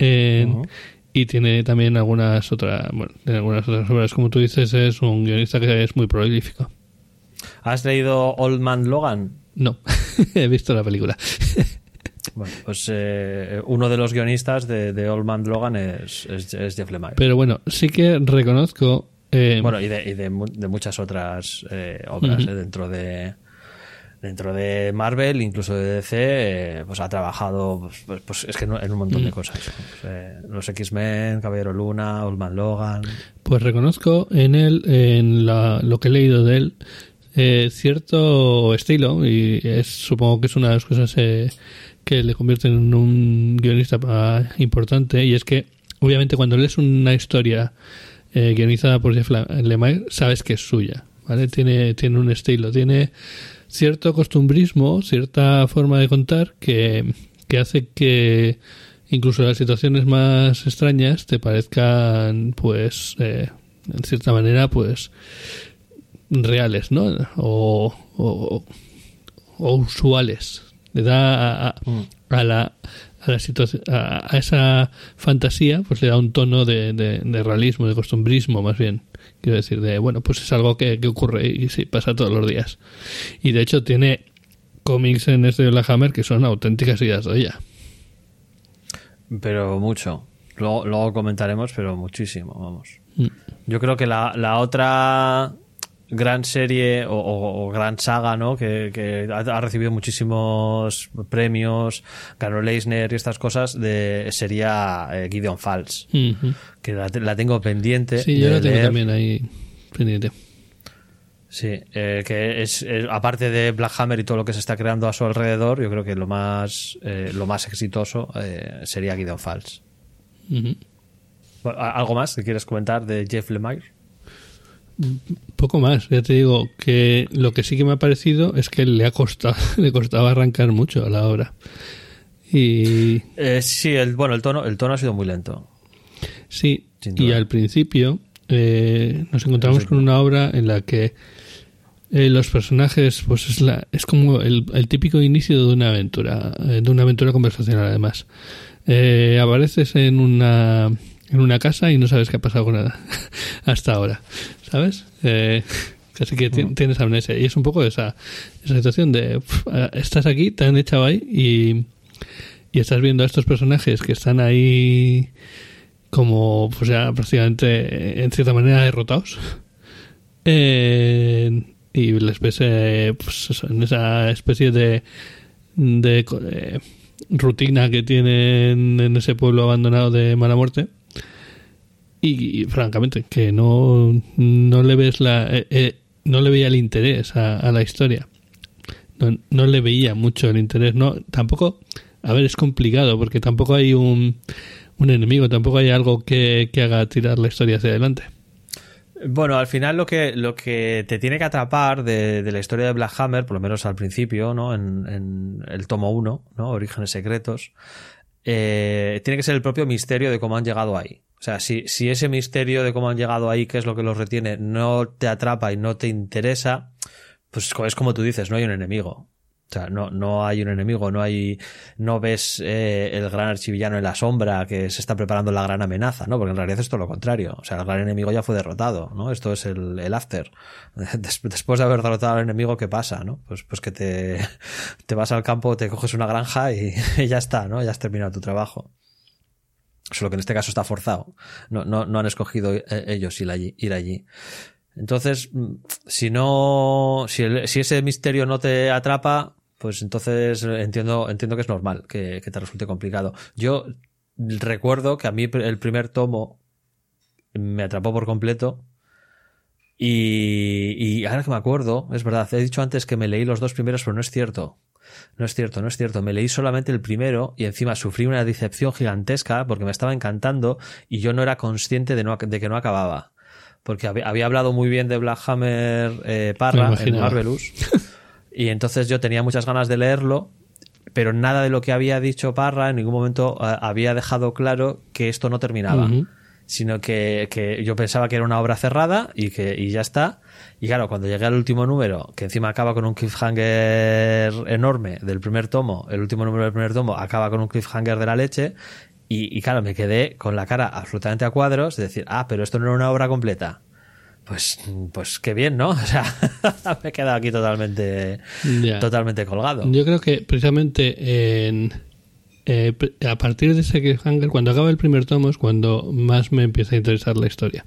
Speaker 1: En, y tiene también algunas otras bueno, algunas otras obras. Como tú dices es un guionista que es muy prolífico.
Speaker 2: ¿has leído Old Man Logan?
Speaker 1: no he visto la película.
Speaker 2: Bueno pues eh, uno de los guionistas de, Old Man Logan es, es, Jeff Lemire.
Speaker 1: Pero bueno sí que reconozco eh,
Speaker 2: bueno y de, y de, muchas otras eh, obras dentro de dentro de Marvel, incluso de DC, eh, pues ha trabajado, pues, pues, pues es que en un montón de mm. cosas. Eh, los X-Men, Caballero Luna, Old Man Logan.
Speaker 1: Pues reconozco en él, en lo que he leído de él, eh, cierto estilo, y es, supongo que es una de las cosas que le convierten en un guionista importante, y es que, obviamente, cuando lees una historia guionizada por Jeff Lemire, sabes que es suya. ¿Vale? Tiene, tiene un estilo, tiene cierto costumbrismo, cierta forma de contar que, hace que incluso las situaciones más extrañas te parezcan, pues, eh, en cierta manera, pues, reales, ¿no? O, o, usuales. Le da a, mm. la a la situación a, esa fantasía pues le da un tono de, de realismo de costumbrismo más bien Quiero decir, de bueno, pues es algo que, ocurre y sí, pasa todos los días. Y de hecho tiene cómics en este de la Hammer que son auténticas ideas de ella.
Speaker 2: Pero mucho. Luego, luego comentaremos, pero muchísimo, vamos. Mm. Yo creo que la, la otra gran serie o, gran saga, ¿no? Que, ha, recibido muchísimos premios, ganó Leisner y estas cosas, de, sería eh, Gideon Falls, que la, tengo pendiente.
Speaker 1: Sí, yo la tengo también ahí pendiente.
Speaker 2: Sí, eh, que es, aparte de Black Hammer y todo lo que se está creando a su alrededor, yo creo que lo más eh, lo más exitoso sería Gideon Falls. ¿Algo más que quieres comentar de Jeff Lemire?
Speaker 1: Poco más, ya te digo que lo que sí que me ha parecido es que le ha costado, le costaba arrancar mucho a la obra. Y
Speaker 2: eh, sí, el, bueno, el tono, el tono ha sido muy lento.
Speaker 1: Sí, y al principio eh, nos encontramos con una obra en la que eh, los personajes, pues es la, es como el, típico inicio de una aventura, de una aventura conversacional además. apareces en una en una casa y no sabes qué ha pasado con nada hasta ahora, ¿sabes? Eh, casi que tienes amnesia. Y es un poco esa, esa situación de, estás aquí, te han echado ahí y, y estás viendo a estos personajes que están ahí como, pues ya prácticamente, en cierta manera, derrotados. Eh, y les ves eh, pues eso, en esa especie de, de eh, rutina que tienen en ese pueblo abandonado de mala muerte. Y, francamente, que no, no le ves la. eh, eh, no le veía el interés a, la historia. No, no le veía mucho el interés. No, tampoco. A ver, es complicado porque tampoco hay un, un enemigo, tampoco hay algo que, que haga tirar la historia hacia adelante.
Speaker 2: Bueno, al final lo que, lo que te tiene que atrapar de, de la historia de Black Hammer, por lo menos al principio, ¿no? En, en el tomo 1, ¿no? Orígenes secretos, eh, tiene que ser el propio misterio de cómo han llegado ahí. O sea, si, si ese misterio de cómo han llegado ahí, qué es lo que los retiene, no te atrapa y no te interesa, pues es como tú dices, no hay un enemigo. O sea, no, no hay un enemigo, no hay, no ves eh, el gran archivillano en la sombra que se está preparando la gran amenaza, ¿no? Porque en realidad es todo lo contrario. O sea, el gran enemigo ya fue derrotado, ¿no? Esto es el, el after. Des, después de haber derrotado al enemigo, ¿qué pasa, no? Pues, pues que te, te vas al campo, te coges una granja y ya está, ¿no? Ya has terminado tu trabajo. Solo que en este caso está forzado. No, no, no han escogido ellos ir allí. Entonces, si no, si, ese misterio no te atrapa, pues entonces entiendo, entiendo que es normal que, que, te resulte complicado. Yo recuerdo que a mí el primer tomo me atrapó por completo. Y, y ahora que me acuerdo, es verdad, he dicho antes que me leí los dos primeros, pero no es cierto. No es cierto, no es cierto. Me leí solamente el primero y encima sufrí una decepción gigantesca porque me estaba encantando y yo no era consciente de, no, de que no acababa. Porque había, había hablado muy bien de Black Hammer eh, Parra en Marvelous. y entonces yo tenía muchas ganas de leerlo, pero nada de lo que había dicho Parra en ningún momento uh, había dejado claro que esto no terminaba. Uh -huh. Sino que, que, yo pensaba que era una obra cerrada y que y ya está. Y claro, cuando llegué al último número, que encima acaba con un cliffhanger enorme del primer tomo, el último número del primer tomo acaba con un cliffhanger de la leche, y, y, claro, me quedé con la cara absolutamente a cuadros de decir, ah, pero esto no era una obra completa. Pues, pues qué bien, ¿no? O sea, me he quedado aquí totalmente, yeah. totalmente colgado.
Speaker 1: Yo creo que precisamente en, eh, a partir de ese cliffhanger, cuando acaba el primer tomo, es cuando más me empieza a interesar la historia.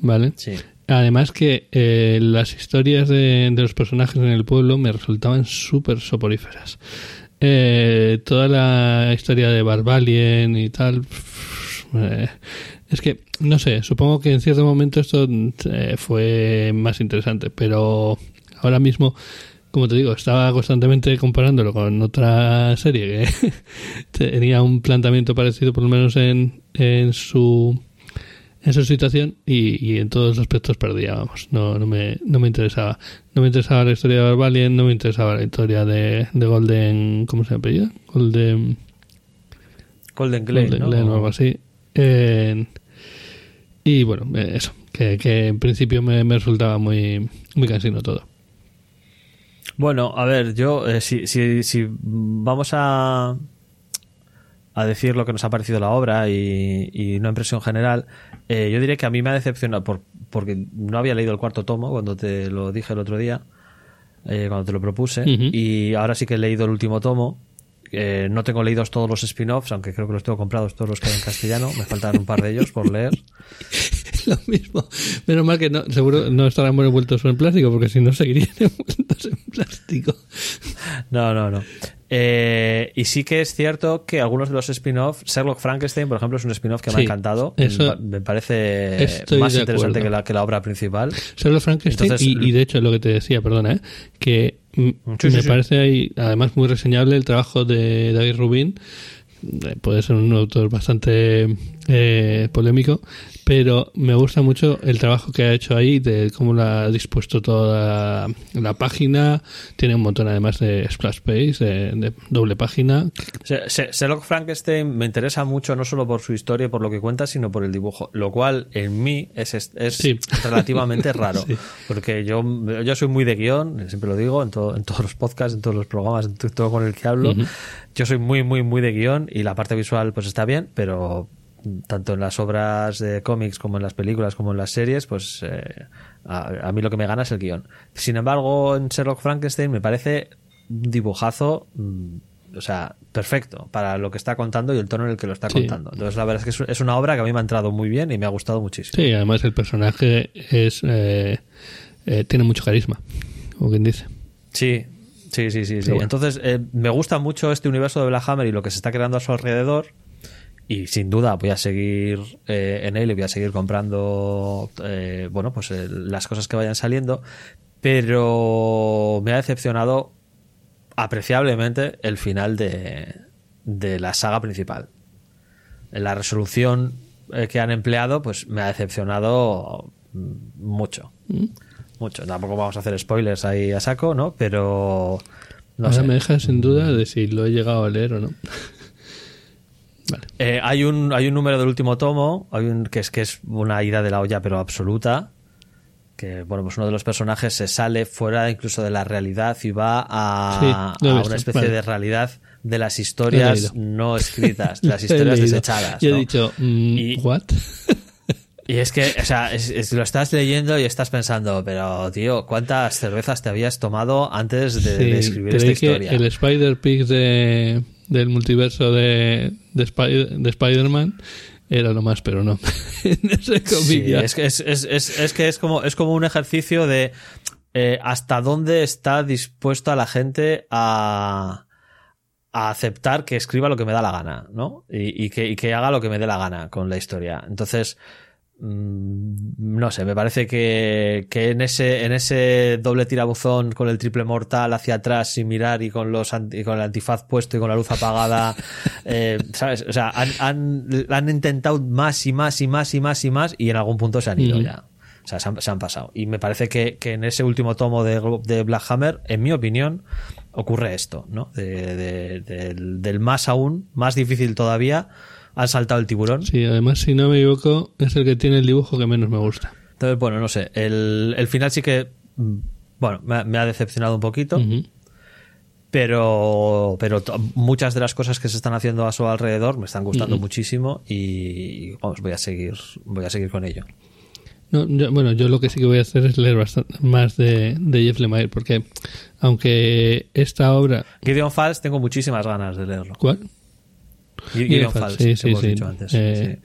Speaker 1: ¿Vale?
Speaker 2: Sí.
Speaker 1: Además que eh, las historias de, de, los personajes en el pueblo me resultaban súper soporíferas. Eh, toda la historia de Barbalien y tal... Eh, es que, no sé, supongo que en cierto momento esto eh, fue más interesante, pero ahora mismo, como te digo, estaba constantemente comparándolo con otra serie que tenía un planteamiento parecido, por lo menos en, en su en su situación y, y, en todos los aspectos perdía, vamos, no, no, me, no me interesaba. No me interesaba la historia de Barbalien, no me interesaba la historia de, de Golden, ¿cómo se apellida? Golden...
Speaker 2: Golden Glen,
Speaker 1: Golden
Speaker 2: ¿no?
Speaker 1: Glen o algo así. Eh, y bueno, eh, eso, que, que, en principio me, me, resultaba muy, muy cansino todo.
Speaker 2: Bueno, a ver, yo, eh, si, si, si vamos a, a decir lo que nos ha parecido la obra y, y una impresión general, eh, yo diré que a mí me ha decepcionado por, porque no había leído el cuarto tomo cuando te lo dije el otro día, eh, cuando te lo propuse, uh -huh. y ahora sí que he leído el último tomo. Eh, no tengo leídos todos los spin-offs, aunque creo que los tengo comprados todos los que hay en castellano. Me faltan un par de ellos por leer.
Speaker 1: Lo mismo. Menos mal que no, seguro no estarán envueltos en plástico, porque si no seguirían envueltos en plástico.
Speaker 2: No, no, no. Eh, y sí que es cierto que algunos de los spin-off, Sherlock Frankenstein, por ejemplo, es un spin-off que sí, me ha encantado.
Speaker 1: Eso
Speaker 2: me parece más interesante que la, que la, obra principal.
Speaker 1: Sherlock Frankenstein, Entonces, y, y, de hecho lo que te decía, perdona, ¿eh? que sí, me sí, parece ahí, además muy reseñable el trabajo de David Rubin. Eh, Puede ser un autor bastante eh, polémico, pero me gusta mucho el trabajo que ha hecho ahí, de cómo la ha dispuesto toda la, página. Tiene un montón además de splash page, de, de doble página.
Speaker 2: Sherlock Frankenstein me interesa mucho no solo por su historia y por lo que cuenta, sino por el dibujo, lo cual en mí es, es sí. relativamente raro, sí. porque yo, yo soy muy de guion, siempre lo digo, en, todo, en todos los podcasts, en todos los programas, en todo con el que hablo. Uh -huh. Yo soy muy, muy, muy de guion y la parte visual pues está bien, pero tanto en las obras de cómics como en las películas como en las series, pues eh, a, a, mí lo que me gana es el guion. Sin embargo, en Sherlock Frankenstein me parece un dibujazo, mm, o sea, perfecto para lo que está contando y el tono en el que lo está sí. contando. Entonces, la verdad es que es una obra que a mí me ha entrado muy bien y me ha gustado muchísimo.
Speaker 1: Sí, además el personaje es... Eh eh, tiene mucho carisma, como quien dice.
Speaker 2: Sí, sí, sí, sí. sí.
Speaker 1: bueno.
Speaker 2: Entonces, eh, me gusta mucho este universo de Black Hammer y lo que se está creando a su alrededor. Y sin duda voy a seguir eh, en él y voy a seguir comprando, eh, bueno, pues eh, las cosas que vayan saliendo. Pero me ha decepcionado apreciablemente el final de, de la saga principal. La resolución eh, que han empleado, pues me ha decepcionado mm, mucho. Mucho. Tampoco vamos a hacer spoilers ahí a saco, ¿no? Pero. No
Speaker 1: Ahora
Speaker 2: sé.
Speaker 1: me deja sin duda de si lo he llegado a leer o no. Vale.
Speaker 2: Eh, hay un hay un número del último tomo, hay un que es que es una ida de la olla pero absoluta. Que bueno, pues uno de los personajes se sale fuera incluso de la realidad y va a,
Speaker 1: Sí,
Speaker 2: una especie
Speaker 1: vale.
Speaker 2: de realidad de las historias no escritas, de las historias desechadas.
Speaker 1: Y he dicho, mm,
Speaker 2: Y-
Speaker 1: ¿what?
Speaker 2: Y es que, o sea, es- es- lo estás leyendo y estás pensando, pero tío, ¿cuántas cervezas te habías tomado antes de, escribir esta historia?
Speaker 1: el Spider Pig de, del multiverso de, de, Spy- de Spider-Man era lo más, pero no.
Speaker 2: Sí, es que es, es- es- es que es como, es como un ejercicio de eh, hasta dónde está dispuesta la gente a, a aceptar que escriba lo que me da la gana, ¿no? Y, y que, y que haga lo que me dé la gana con la historia. Entonces, no sé, me parece que, que en ese, en ese doble tirabuzón con el triple mortal hacia atrás sin mirar y con los y con el antifaz puesto y con la luz apagada, eh, ¿sabes? O sea, han, han, han intentado más y más y más y más y más y en algún punto se han ido ya. O sea, se han, se han pasado. Y me parece que, que en ese último tomo de, de Black Hammer, en mi opinión, ocurre esto, ¿no? De- de- del, del más aún, más difícil todavía, han saltado el tiburón.
Speaker 1: Sí, además, si no me equivoco, es el que tiene el dibujo que menos me gusta.
Speaker 2: Entonces, bueno, no sé. El, el final sí que, mm, bueno, me, ha- me ha decepcionado un poquito, pero, pero muchas de las cosas que se están haciendo a su alrededor me están gustando muchísimo y, vamos, voy a seguir, voy a seguir con ello.
Speaker 1: No, yo- bueno, yo lo que sí que voy a hacer es leer bastante más de, de Jeff Lemire, porque aunque esta obra...
Speaker 2: Gideon Falls tengo muchísimas ganas de leerlo.
Speaker 1: ¿Cuál?
Speaker 2: Gideon Falls,
Speaker 1: sí, sí,
Speaker 2: hemos
Speaker 1: sí.
Speaker 2: dicho antes.
Speaker 1: Eh.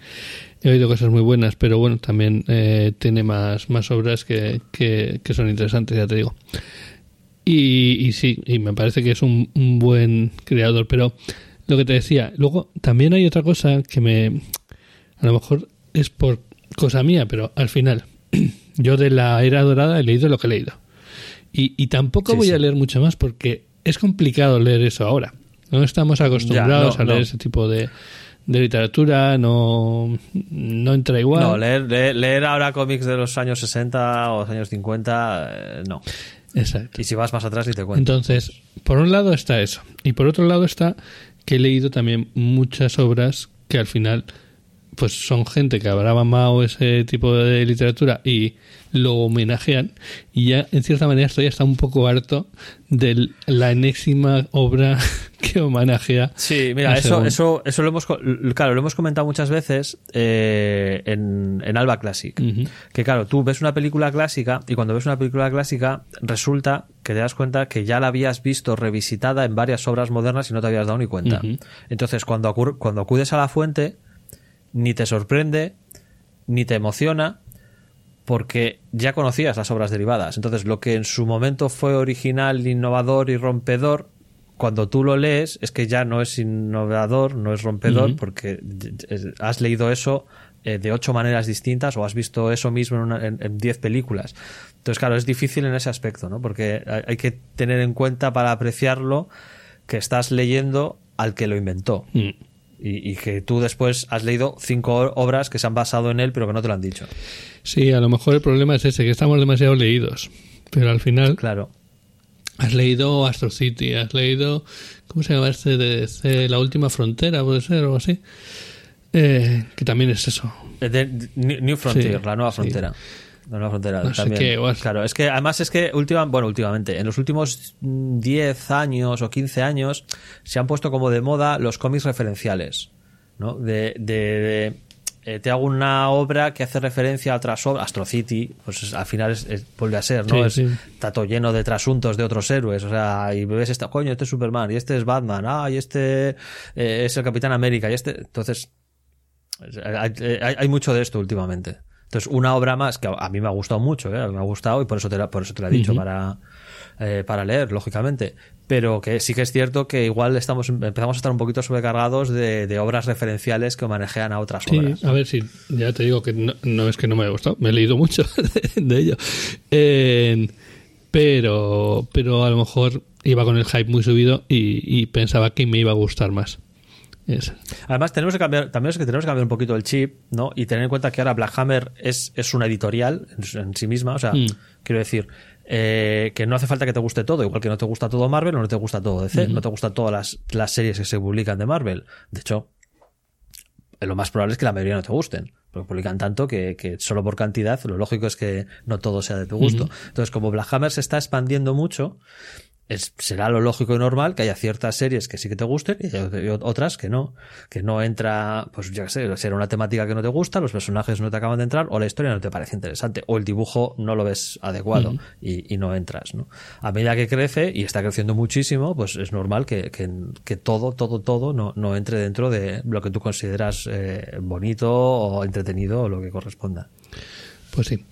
Speaker 1: He oído cosas muy buenas, pero bueno, también eh, tiene más, más obras que, que, que son interesantes, ya te digo. Y, y sí, y me parece que es un, un buen creador, pero lo que te decía, luego también hay otra cosa que me... A lo mejor es por cosa mía, pero al final, yo de la era dorada he leído lo que he leído. Y, y tampoco
Speaker 2: Sí,
Speaker 1: voy a leer mucho más porque es complicado leer eso ahora. No estamos acostumbrados
Speaker 2: no,
Speaker 1: a leer
Speaker 2: no.
Speaker 1: ese tipo de, de literatura, no, no entra igual.
Speaker 2: No, leer, leer, leer ahora cómics de los años 60 o los años 50, eh, no.
Speaker 1: Exacto.
Speaker 2: Y si vas más atrás, ni te cuento.
Speaker 1: Entonces, por un lado está eso. Y por otro lado está que he leído también muchas obras que al final pues son gente que habrá mamado ese tipo de literatura y lo homenajean y ya en cierta manera estoy hasta un poco harto de la enésima obra que homenajea
Speaker 2: Sí, mira, eso, eso, eso lo hemos, claro, lo hemos comentado muchas veces eh, en, en Alba Classic. Que claro, tú ves una película clásica y cuando ves una película clásica resulta que te das cuenta que ya la habías visto revisitada en varias obras modernas y no te habías dado ni cuenta. Entonces, cuando, cuando acudes a la fuente, ni te sorprende, ni te emociona, porque ya conocías las obras derivadas. Entonces, lo que en su momento fue original, innovador y rompedor, cuando tú lo lees, es que ya no es innovador, no es rompedor, porque has leído eso eh, de ocho maneras distintas o has visto eso mismo en, una- en- en diez películas. Entonces, claro, es difícil en ese aspecto, ¿no? Porque hay, hay que tener en cuenta para apreciarlo que estás leyendo al que lo inventó.
Speaker 1: Mm.
Speaker 2: Y, y que tú después has leído cinco obras que se han basado en él, pero que no te lo han dicho.
Speaker 1: Sí, a lo mejor el problema es ese, que estamos demasiado leídos. Pero al final
Speaker 2: Claro.
Speaker 1: has leído Astro City, has leído, ¿cómo se llama este de? La última frontera, puede ser, o algo así. Eh, que también es eso.
Speaker 2: Eh, New Frontier,
Speaker 1: Sí,
Speaker 2: la nueva
Speaker 1: sí.
Speaker 2: Nueva frontera
Speaker 1: No
Speaker 2: también.
Speaker 1: qué,
Speaker 2: Claro, es que además es que última, bueno, últimamente, en los últimos mm, 10 años o 15 años se han puesto como de moda los cómics referenciales, ¿no? De, de- de, eh, te hago una obra que hace referencia a otras obras, Astro City, pues es- al final es- es- vuelve a ser, ¿no?
Speaker 1: Sí,
Speaker 2: es,
Speaker 1: sí.
Speaker 2: Todo lleno de trasuntos de otros héroes, o sea, y ves esta, coño, este es Superman, y este es Batman, ah, y este eh, es el Capitán América, y este, entonces, hay, hay- hay mucho de esto últimamente. Entonces, una obra más que a mí me ha gustado mucho, ¿eh? me ha gustado y por eso te, por eso te lo he dicho para, eh, para leer, lógicamente. Pero que sí que es cierto que igual estamos empezamos a estar un poquito sobrecargados de, obras referenciales que manejan a otras
Speaker 1: sí,
Speaker 2: obras.
Speaker 1: A ver, si ya te digo que no, es que no me haya gustado, me he leído mucho de, ello. pero, pero a lo mejor iba con el hype muy subido y, pensaba que me iba a gustar más.
Speaker 2: Además, tenemos que cambiar, también es que tenemos que cambiar un poquito el chip, ¿no? Y tener en cuenta que ahora Black Hammer es, es una editorial en, sí misma. O sea, mm. quiero decir, eh, que no hace falta que te guste todo, igual que no te gusta todo Marvel o no te gusta todo DC, no te gustan todas las, las, series que se publican de Marvel. De hecho, lo más probable es que la mayoría no te gusten, porque publican tanto que, que solo por cantidad lo lógico es que no todo sea de tu gusto. Entonces, como Black Hammer se está expandiendo mucho, es, será lo lógico y normal que haya ciertas series que sí que te gusten y, otras que no. Que no entra, pues ya sé, será una temática que no te gusta, los personajes no te acaban de entrar, o la historia no te parece interesante, o el dibujo no lo ves adecuado y, y, no entras, ¿no? A medida que crece, y está creciendo muchísimo, pues es normal que, que, que todo, todo, todo no, no, entre dentro de lo que tú consideras eh, bonito o entretenido o lo que corresponda.
Speaker 1: Pues sí.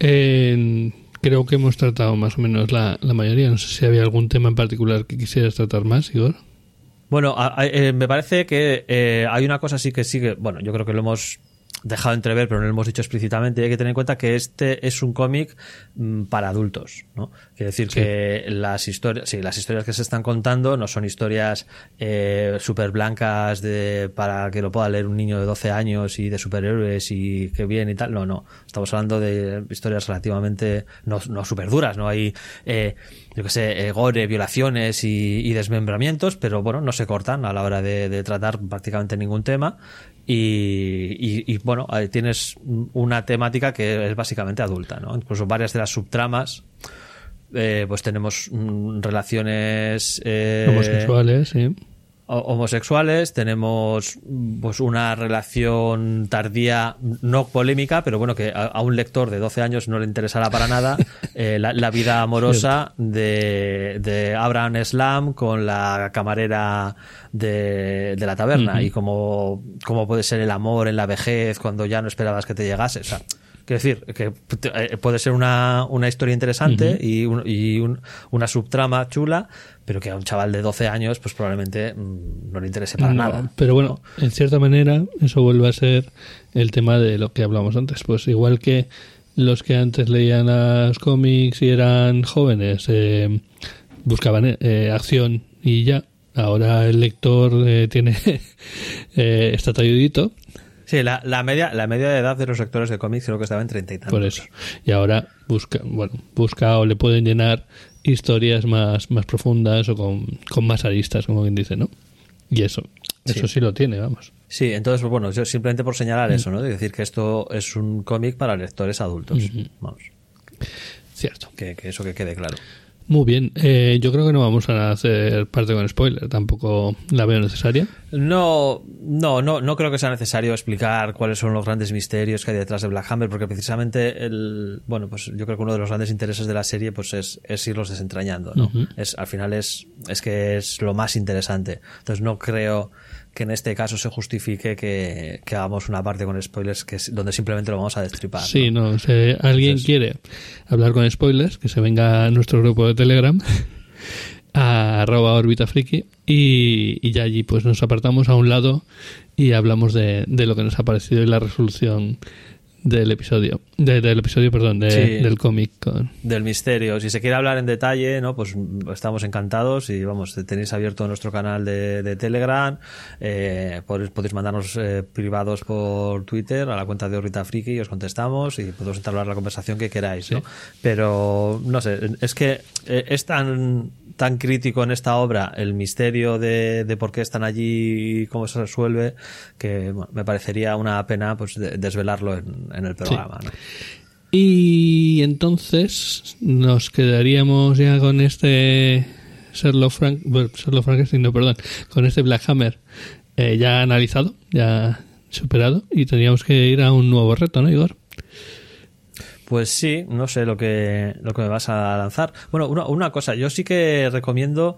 Speaker 1: En creo que hemos tratado más o menos la, la mayoría. No sé si había algún tema en particular que quisieras tratar más, Igor.
Speaker 2: Bueno, eh, me parece que eh, hay una cosa sí que sigue. Bueno, yo creo que lo hemos dejado entrever, pero no lo hemos dicho explícitamente, hay que tener en cuenta que este es un cómic mm, para adultos, ¿no? Quiere decir que las historias, sí, las historias que se están contando no son historias eh, súper blancas de, para que lo pueda leer un niño de 12 años y de superhéroes y que bien y tal, no, no. Estamos hablando de historias relativamente, no, no súper duras, ¿no? Hay, eh, yo que sé, eh, gore, violaciones y, desmembramientos, pero bueno, no se cortan a la hora de, de tratar prácticamente ningún tema y, bueno, tienes una temática que es básicamente adulta, ¿no? Incluso varias de las subtramas, eh, pues tenemos mm, relaciones
Speaker 1: eh, homosexuales, sí
Speaker 2: homosexuales, tenemos pues una relación tardía, no polémica, pero bueno, que a, un lector de 12 años no le interesará para nada eh, la, vida amorosa de, de, Abraham Slam con la camarera de, de la taberna. Y cómo, cómo puede ser el amor en la vejez cuando ya no esperabas que te llegase. O sea, Quiero decir, que eh, puede ser una, una historia interesante y, y una subtrama chula, pero que a un chaval de 12 años pues probablemente mm, no le interese para nada.
Speaker 1: Pero bueno, en cierta manera eso vuelve a ser el tema de lo que hablamos antes. Pues igual que los que antes leían los cómics y eran jóvenes eh, buscaban eh, acción y ya, ahora el lector tiene está talludito
Speaker 2: Sí, la, la, media, la media de edad de los lectores de cómics creo que estaba en treinta y tantos.
Speaker 1: Por eso. Y ahora busca, bueno, busca o le pueden llenar historias más, más profundas o con, con más aristas, como quien dice, ¿no? Y eso, eso sí, lo tiene, vamos.
Speaker 2: Sí, entonces, pues bueno, yo simplemente por señalar eso, ¿no? De decir que esto es un cómic para lectores adultos. Vamos.
Speaker 1: Cierto.
Speaker 2: Que, que eso que quede claro.
Speaker 1: Muy bien, eh, yo creo que no vamos a hacer parte con spoiler, tampoco la veo necesaria.
Speaker 2: No, no, no, no creo que sea necesario explicar cuáles son los grandes misterios que hay detrás de Black Hammer, porque precisamente el, bueno, pues yo creo que uno de los grandes intereses de la serie, pues es, es irlos desentrañando, ¿no? Es, al final es, es que es lo más interesante. Entonces no creo que en este caso se justifique que, hagamos una parte con spoilers que es donde simplemente lo vamos a destripar.
Speaker 1: Sí, no, si alguien quiere hablar con spoilers, que se venga a nuestro grupo de Telegram a arroba orbitafriki y, y ya allí pues nos apartamos a un lado y hablamos de, de lo que nos ha parecido y la resolución del episodio, del episodio, perdón, del cómic.
Speaker 2: Del misterio. Si se quiere hablar en detalle, ¿no? Pues estamos encantados y vamos, tenéis abierto nuestro canal de, Telegram, eh, podéis, mandarnos eh, privados por Twitter a la cuenta de Orbita Friki y os contestamos y podemos entablar la conversación que queráis, ¿no? Pero, no sé, es que eh, es tan tan crítico en esta obra el misterio de, de por qué están allí y cómo se resuelve que me parecería una pena pues desvelarlo en, en el programa.
Speaker 1: Y entonces nos quedaríamos ya con este Sherlock, Frank, Sherlock Frankenstein, no, perdón, con este Black Hammer eh, ya analizado, ya superado y tendríamos que ir a un nuevo reto, ¿no, Igor?
Speaker 2: Pues sí, no sé lo que, lo que me vas a lanzar. Bueno, una cosa, yo sí que recomiendo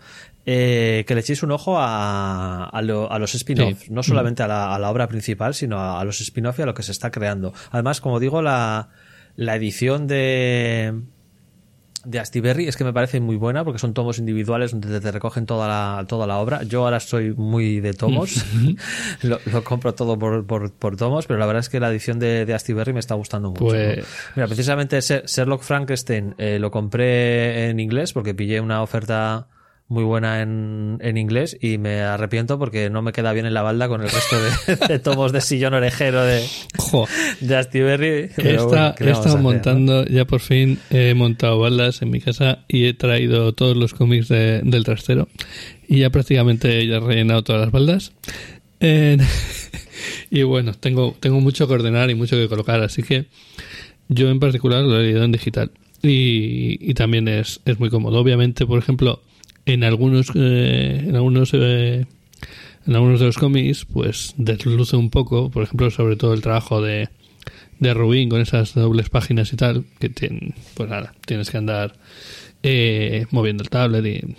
Speaker 2: eh, que le echéis un ojo a, a, los spin-offs, no solamente a la, obra principal, sino a, los spin-offs y a lo que se está creando. Además, como digo, la, la edición de de Astiberri es que me parece muy buena porque son tomos individuales donde te recogen toda la, toda la obra. Yo ahora soy muy de tomos, lo, compro todo por, por, tomos, pero la verdad es que la edición de, de Astiberri me está gustando mucho. Pues Mira, precisamente Sherlock Frankenstein eh, lo compré en inglés porque pillé una oferta muy buena en, en, inglés y me arrepiento porque no me queda bien en la balda con el resto de, tomos de sillón orejero de, de Astiberri.
Speaker 1: He estado montando, ya por fin he montado baldas en mi casa y he traído todos los cómics del trastero y ya prácticamente ya he rellenado todas las baldas. y bueno, tengo, tengo mucho que ordenar y mucho que colocar, así que yo en particular lo he leído en digital. Y, y también es, es muy cómodo. Obviamente, por ejemplo, en algunos eh, en algunos eh, en algunos de los cómics pues desluce un poco por ejemplo sobre todo el trabajo de de Rubin con esas dobles páginas y tal que tienen, pues nada tienes que andar eh, moviendo el tablet y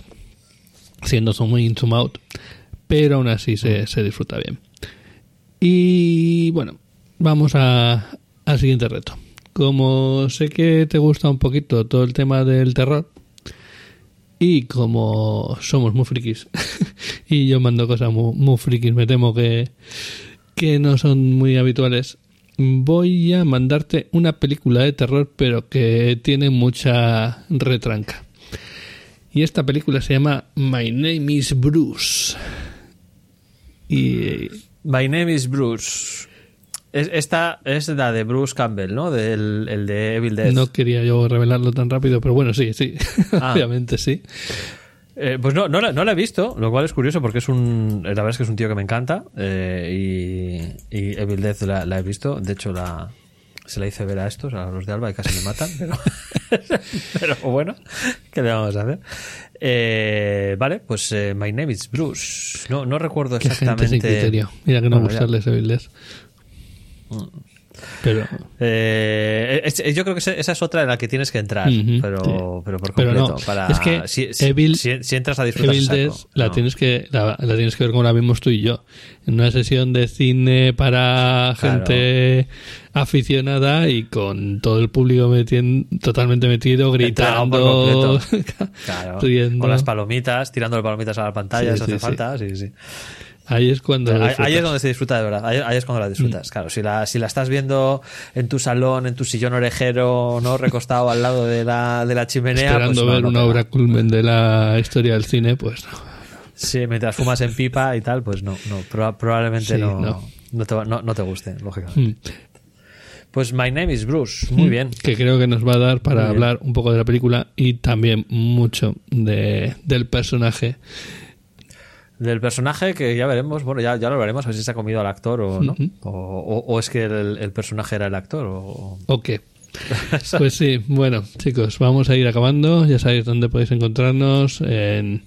Speaker 1: haciendo zoom in zoom out pero aún así se, se disfruta bien. Y bueno vamos a, al siguiente reto. Como sé que te gusta un poquito todo el tema del terror y como somos muy frikis y yo mando cosas muy, frikis, me temo que, que no son muy habituales, voy a mandarte una película de terror, pero que tiene mucha retranca. Y esta película se llama My Name is Bruce.
Speaker 2: Y. My Name is Bruce. Esta es la de Bruce Campbell, ¿no? Del, el de Evil Dead.
Speaker 1: No quería yo revelarlo tan rápido, pero bueno, sí, sí. Ah. Obviamente sí.
Speaker 2: Eh, pues no, no la, no, la, he visto, lo cual es curioso porque es un. La verdad es que es un tío que me encanta. Eh, y, Evil Dead la, he visto. De hecho, la, se la hice ver a estos, a los de Alba, y casi me matan. Pero, pero bueno, ¿qué le vamos a hacer? Eh, vale, pues My Name is Bruce. No, no recuerdo exactamente.
Speaker 1: Mira que no gustarles Evil Dead. Pero
Speaker 2: eh, yo creo que esa es otra en la que tienes que entrar, pero, pero por completo. para,
Speaker 1: es que
Speaker 2: si,
Speaker 1: Evil,
Speaker 2: si, entras a disfrutar
Speaker 1: Evil la tienes que la, tienes que ver como la vimos tú y yo, en una sesión de cine para gente aficionada y con todo el público metiendo, totalmente metido, gritando,
Speaker 2: con las palomitas, tirando las palomitas a la pantalla, si hace falta, sí, sí.
Speaker 1: Ahí es cuando.
Speaker 2: ahí, es donde se disfruta de verdad. Ahí, es cuando la disfrutas. Mm. Claro, si la, si la estás viendo en tu salón, en tu sillón orejero, no recostado al lado de la, de la chimenea.
Speaker 1: Esperando
Speaker 2: pues
Speaker 1: ver una obra culmen de la historia del cine, pues no.
Speaker 2: Sí, mientras fumas en pipa y tal, pues no, no probablemente no, no. te, no, te guste, lógicamente. Mm. Pues My Name is Bruce, muy mm. bien.
Speaker 1: Que creo que nos va a dar para hablar un poco de la película y también mucho de, del personaje
Speaker 2: del personaje que ya veremos, bueno, ya, ya lo veremos, a ver si se ha comido al actor o no. o, es que el, personaje era el actor o...
Speaker 1: Ok. pues sí, bueno, chicos, vamos a ir acabando. Ya sabéis dónde podéis encontrarnos en,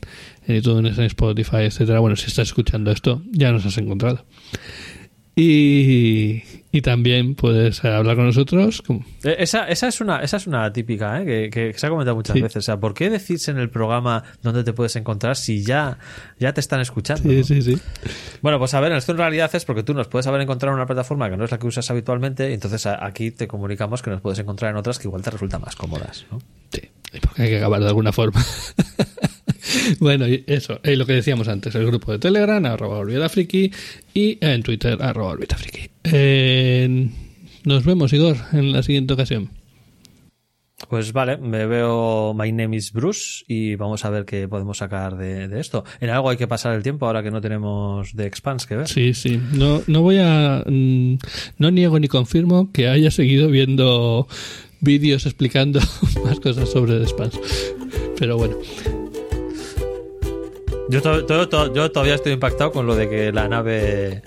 Speaker 1: en iTunes, en Spotify, etcétera. Bueno, si estás escuchando esto, ya nos has encontrado. Y, y también puedes hablar con nosotros.
Speaker 2: Eh, esa, esa, es una, esa es una típica, ¿eh? que, se ha comentado muchas veces. O sea, ¿por qué decís en el programa dónde te puedes encontrar si ya, ya te están escuchando?
Speaker 1: Sí, sí, sí.
Speaker 2: Bueno, pues a ver, esto en realidad es porque tú nos puedes haber encontrado en una plataforma que no es la que usas habitualmente, y entonces aquí te comunicamos que nos puedes encontrar en otras que igual te resultan más cómodas. ¿no?
Speaker 1: Sí, porque hay que acabar de alguna forma. bueno, eso, es lo que decíamos antes, el grupo de Telegram, arroba friki, y en Twitter, arroba friki. Eh, nos vemos, Igor, en la siguiente ocasión.
Speaker 2: Pues vale, me veo My Name is Bruce y vamos a ver qué podemos sacar de, esto. En algo hay que pasar el tiempo ahora que no tenemos de Expans que ver.
Speaker 1: Sí, sí. No, no voy a. Mm, no niego ni confirmo que haya seguido viendo vídeos explicando más cosas sobre The Expans. Pero bueno.
Speaker 2: Yo, yo todavía estoy impactado con lo de que la nave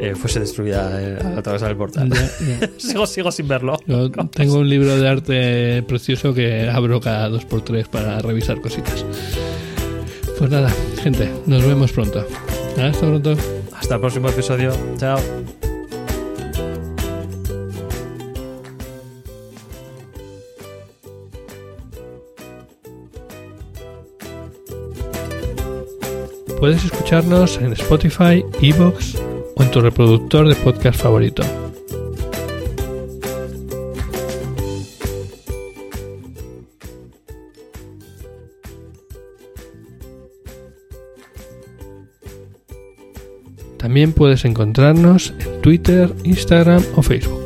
Speaker 2: eh, fuese destruida eh, a través del portal. sigo, sigo sin verlo.
Speaker 1: tengo un libro de arte precioso que abro cada dos por tres para revisar cositas. Pues nada, gente, nos vemos pronto. Hasta pronto.
Speaker 2: Hasta el próximo episodio. Chao.
Speaker 1: Puedes escucharnos en Spotify, Evox o en tu reproductor de podcast favorito. También puedes encontrarnos en Twitter, Instagram o Facebook.